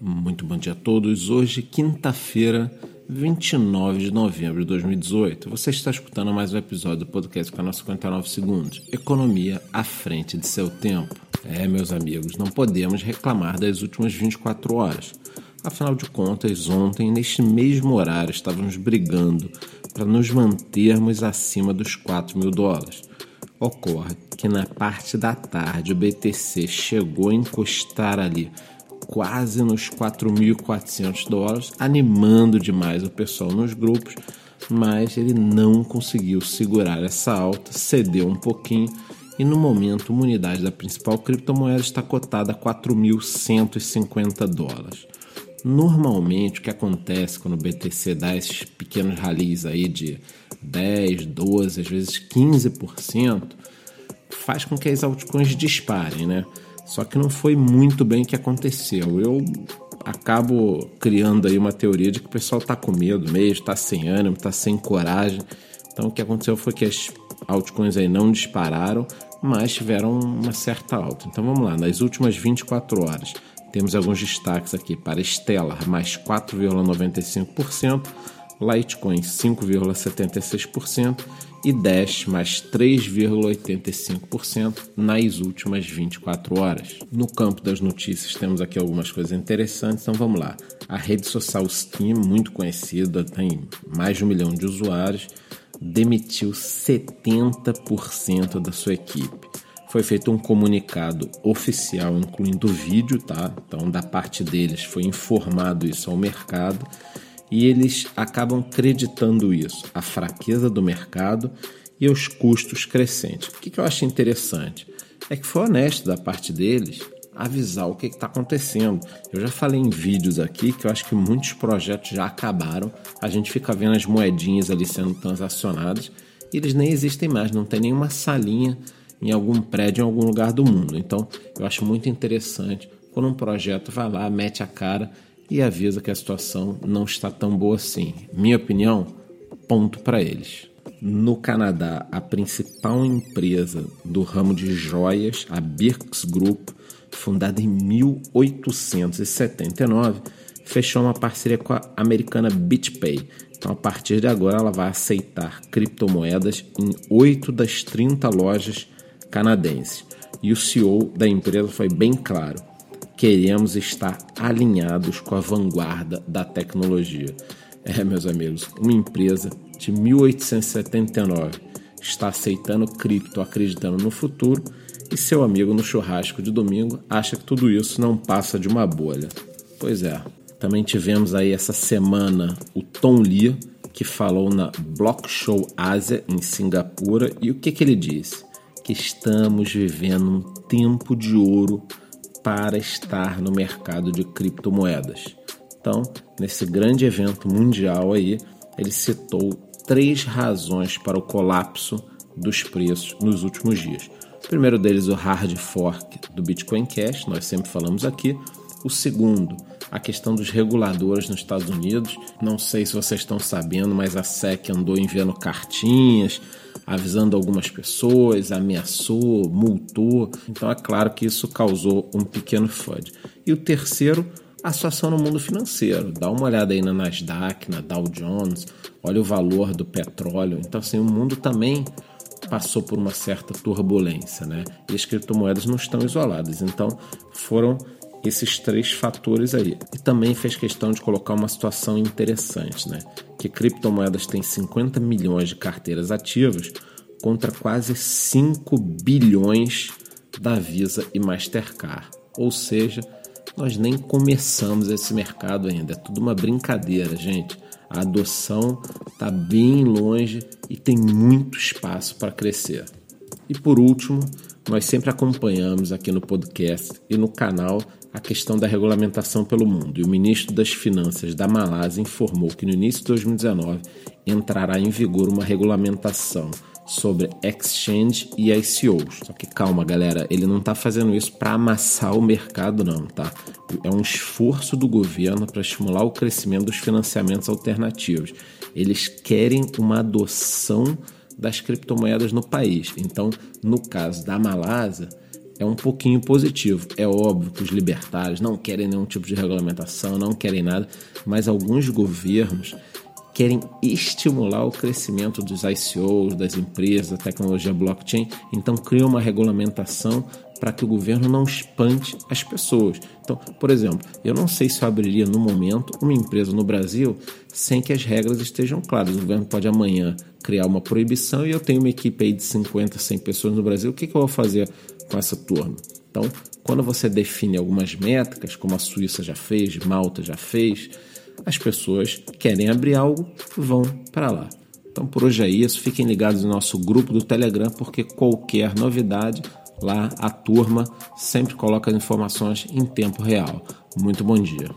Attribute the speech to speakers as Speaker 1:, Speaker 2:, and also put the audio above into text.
Speaker 1: Muito bom dia a todos. Hoje, quinta-feira, 29 de novembro de 2018. Você está escutando mais um episódio do podcast Canal 59 Segundos. Economia à frente de seu tempo. É, meus amigos, não podemos reclamar das últimas 24 horas. Afinal de contas, ontem, neste mesmo horário, estávamos brigando para nos mantermos acima dos 4 mil dólares. Ocorre que na parte da tarde o BTC chegou a encostar ali quase nos 4.400 dólares, animando demais o pessoal nos grupos, mas ele não conseguiu segurar essa alta, cedeu um pouquinho e no momento uma unidade da principal criptomoeda está cotada a 4.150 dólares. Normalmente o que acontece quando o BTC dá esses pequenos ralis aí de 10, 12, às vezes 15%, faz com que as altcoins disparem, né? Só que não foi muito bem que aconteceu. Eu acabo criando aí uma teoria de que o pessoal está com medo mesmo, está sem ânimo, está sem coragem. Então o que aconteceu foi que as altcoins aí não dispararam, mas tiveram uma certa alta. Então vamos lá, nas últimas 24 horas temos alguns destaques aqui para Stellar mais 4,95%, Litecoin 5,76% e Dash mais 3,85% nas últimas 24 horas. No campo das notícias temos aqui algumas coisas interessantes, então vamos lá. A rede social Steam, muito conhecida, tem mais de um milhão de usuários, demitiu 70% da sua equipe. Foi feito um comunicado oficial, incluindo vídeo, tá? Então, da parte deles foi informado isso ao mercado e eles acabam acreditando isso, a fraqueza do mercado e os custos crescentes. O que eu acho interessante é que foi honesto da parte deles avisar o que está acontecendo. Eu já falei em vídeos aqui que eu acho que muitos projetos já acabaram. A gente fica vendo as moedinhas ali sendo transacionadas e eles nem existem mais, não tem nenhuma salinha em algum prédio em algum lugar do mundo. Então eu acho muito interessante quando um projeto vai lá, mete a cara e avisa que a situação não está tão boa assim. Minha opinião, ponto para eles. No Canadá, a principal empresa do ramo de joias, a Birks Group, fundada em 1879, fechou uma parceria com a americana BitPay. Então, a partir de agora, ela vai aceitar criptomoedas em 8 das 30 lojas canadenses. E o CEO da empresa foi bem claro: queremos estar alinhados com a vanguarda da tecnologia. É, meus amigos, uma empresa de 1879 está aceitando cripto, acreditando no futuro, e seu amigo no churrasco de domingo acha que tudo isso não passa de uma bolha. Pois é. Também tivemos aí essa semana o Tom Lee, que falou na Block Show Ásia em Singapura, e o que, que ele disse? Que estamos vivendo um tempo de ouro para estar no mercado de criptomoedas. Então, nesse grande evento mundial aí, ele citou três razões para o colapso dos preços nos últimos dias. O primeiro deles, o hard fork do Bitcoin Cash, nós sempre falamos aqui. O segundo, a questão dos reguladores nos Estados Unidos. Não sei se vocês estão sabendo, mas a SEC andou enviando cartinhas avisando algumas pessoas, ameaçou, multou. Então é claro que isso causou um pequeno FUD. E o terceiro, a situação no mundo financeiro. Dá uma olhada aí na Nasdaq, na Dow Jones, olha o valor do petróleo. Então assim, o mundo também passou por uma certa turbulência, né? E as criptomoedas não estão isoladas. Então foram esses três fatores aí. E também fez questão de colocar uma situação interessante, né? Que criptomoedas têm 50 milhões de carteiras ativas contra quase 5 bilhões da Visa e Mastercard. Ou seja, nós nem começamos esse mercado ainda. É tudo uma brincadeira, gente. A adoção está bem longe e tem muito espaço para crescer. E por último, nós sempre acompanhamos aqui no podcast e no canal a questão da regulamentação pelo mundo. E o ministro das Finanças da Malásia informou que no início de 2019 entrará em vigor uma regulamentação sobre exchange e ICOs. Só que calma, galera, ele não está fazendo isso para amassar o mercado, não, tá? É um esforço do governo para estimular o crescimento dos financiamentos alternativos. Eles querem uma adoção das criptomoedas no país. Então, no caso da Malásia, é um pouquinho positivo. É óbvio que os libertários não querem nenhum tipo de regulamentação, não querem nada, mas alguns governos querem estimular o crescimento dos ICOs, das empresas, da tecnologia blockchain, então criam uma regulamentação para que o governo não espante as pessoas. Então, por exemplo, eu não sei se eu abriria no momento uma empresa no Brasil sem que as regras estejam claras. O governo pode amanhã criar uma proibição e eu tenho uma equipe aí de 50, 100 pessoas no Brasil, o que, que eu vou fazer com essa turma? Então, quando você define algumas métricas, como a Suíça já fez, Malta já fez, as pessoas querem abrir algo, vão para lá. Então por hoje é isso. Fiquem ligados no nosso grupo do Telegram, porque qualquer novidade lá a turma sempre coloca as informações em tempo real. Muito bom dia.